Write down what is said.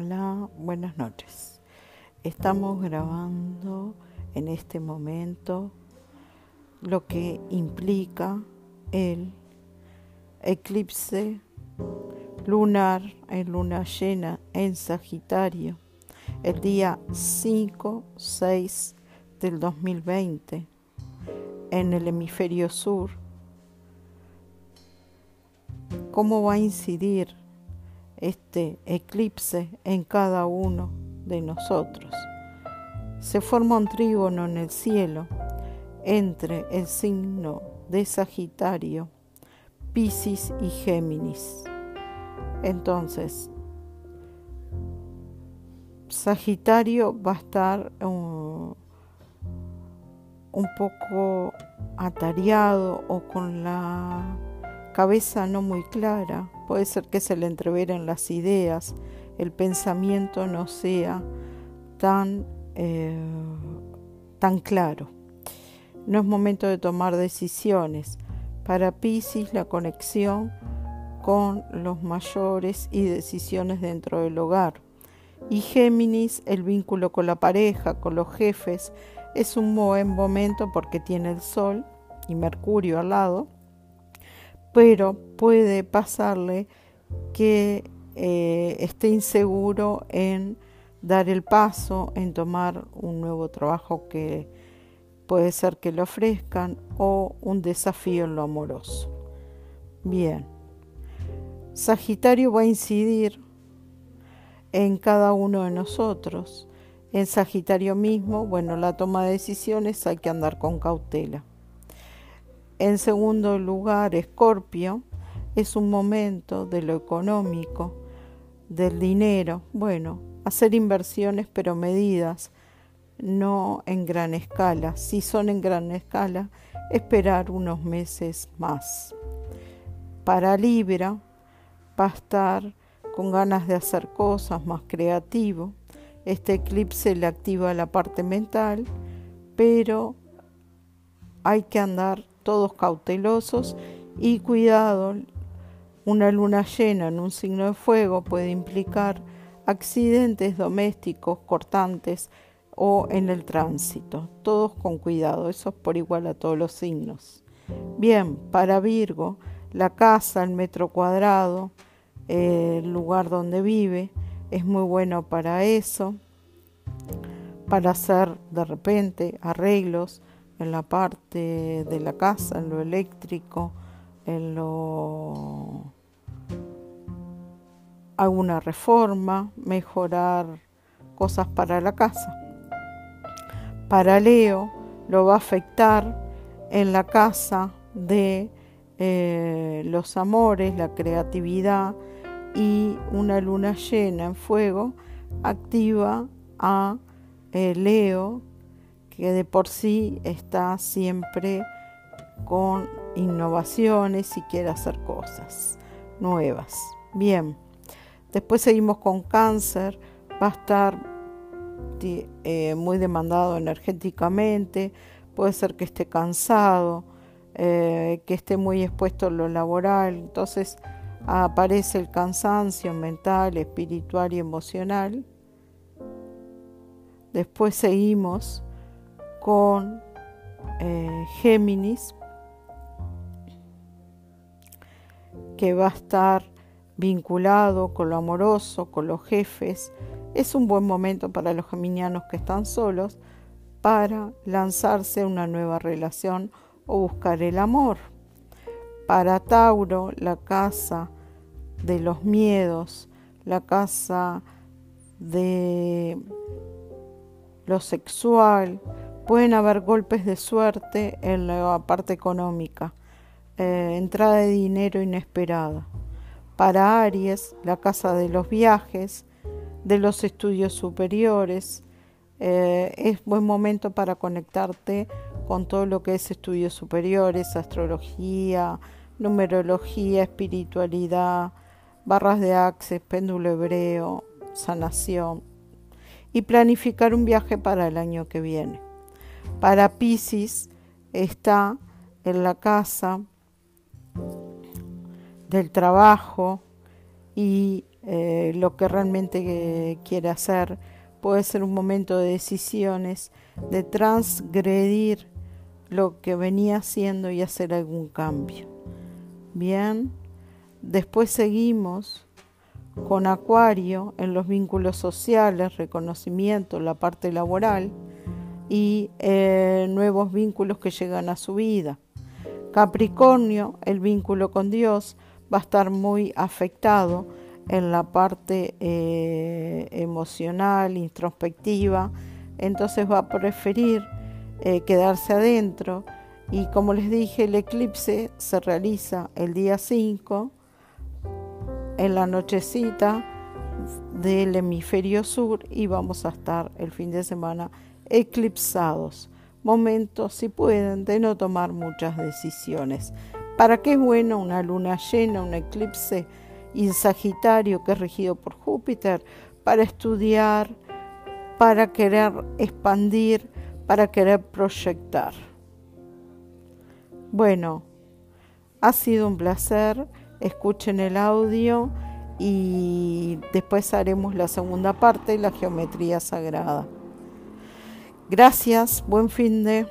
Hola, buenas noches. Estamos grabando en este momento lo que implica el eclipse lunar en luna llena en Sagitario el día 5-6 del 2020 en el hemisferio sur. ¿Cómo va a incidir este eclipse en cada uno de nosotros. Se forma un trígono en el cielo entre el signo de Sagitario, Piscis y Géminis. Entonces, Sagitario va a estar un, un poco atareado o con la cabeza no muy clara Puede ser que se le entreveren las ideas, el pensamiento no sea tan, eh, tan claro. No es momento de tomar decisiones. Para Pisces la conexión con los mayores y decisiones dentro del hogar. Y Géminis, el vínculo con la pareja, con los jefes, es un buen momento porque tiene el Sol y Mercurio al lado pero puede pasarle que eh, esté inseguro en dar el paso, en tomar un nuevo trabajo que puede ser que le ofrezcan o un desafío en lo amoroso. Bien, Sagitario va a incidir en cada uno de nosotros. En Sagitario mismo, bueno, la toma de decisiones hay que andar con cautela. En segundo lugar, Escorpio es un momento de lo económico, del dinero. Bueno, hacer inversiones pero medidas, no en gran escala. Si son en gran escala, esperar unos meses más. Para Libra va estar con ganas de hacer cosas más creativo. Este eclipse le activa la parte mental, pero hay que andar todos cautelosos y cuidado. Una luna llena en un signo de fuego puede implicar accidentes domésticos cortantes o en el tránsito. Todos con cuidado, eso es por igual a todos los signos. Bien, para Virgo, la casa, el metro cuadrado, el lugar donde vive, es muy bueno para eso, para hacer de repente arreglos en la parte de la casa, en lo eléctrico, en lo alguna reforma, mejorar cosas para la casa. Para Leo lo va a afectar en la casa de eh, los amores, la creatividad y una luna llena en fuego activa a eh, Leo que de por sí está siempre con innovaciones y quiere hacer cosas nuevas. Bien, después seguimos con cáncer, va a estar eh, muy demandado energéticamente, puede ser que esté cansado, eh, que esté muy expuesto a lo laboral, entonces aparece el cansancio mental, espiritual y emocional. Después seguimos con eh, Géminis, que va a estar vinculado con lo amoroso, con los jefes. Es un buen momento para los geminianos que están solos para lanzarse una nueva relación o buscar el amor. Para Tauro, la casa de los miedos, la casa de lo sexual, Pueden haber golpes de suerte en la parte económica, eh, entrada de dinero inesperada. Para Aries, la casa de los viajes, de los estudios superiores, eh, es buen momento para conectarte con todo lo que es estudios superiores, astrología, numerología, espiritualidad, barras de access, péndulo hebreo, sanación y planificar un viaje para el año que viene. Para Pisces está en la casa del trabajo y eh, lo que realmente quiere hacer. Puede ser un momento de decisiones, de transgredir lo que venía haciendo y hacer algún cambio. Bien, después seguimos con Acuario en los vínculos sociales, reconocimiento, la parte laboral y eh, nuevos vínculos que llegan a su vida. Capricornio, el vínculo con Dios, va a estar muy afectado en la parte eh, emocional, introspectiva, entonces va a preferir eh, quedarse adentro y como les dije el eclipse se realiza el día 5 en la nochecita del hemisferio sur y vamos a estar el fin de semana eclipsados. Momentos, si pueden, de no tomar muchas decisiones. ¿Para qué es bueno una luna llena, un eclipse y Sagitario que es regido por Júpiter? Para estudiar, para querer expandir, para querer proyectar. Bueno, ha sido un placer. Escuchen el audio y después haremos la segunda parte, la geometría sagrada. Gracias, buen fin de...